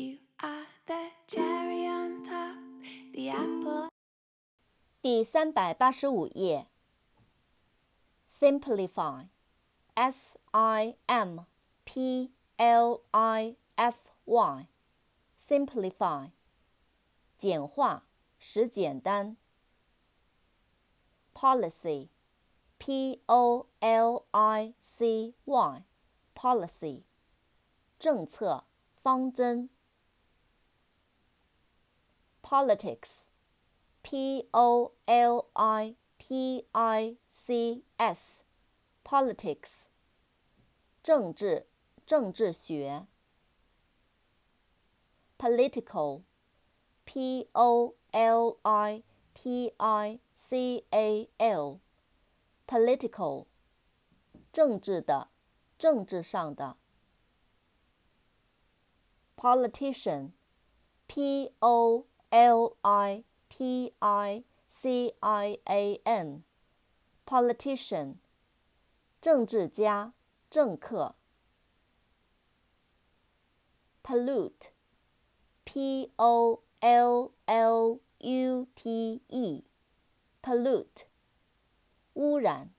You are the cherry on top, the apple. 第三百八十五页。Simplify，S I M P L I F Y，Simplify，简化，使简单。Policy，P O L I C Y，Policy，政策，方针。 Politics。P O L I T I C S，politics，政治，政治学。Political，P O L I T I C A L，political，政治的，政治上的。Politician，P O L I T I C I A N，politician，政治家、政客。Pollute，P O L L U T E，pollute，污染。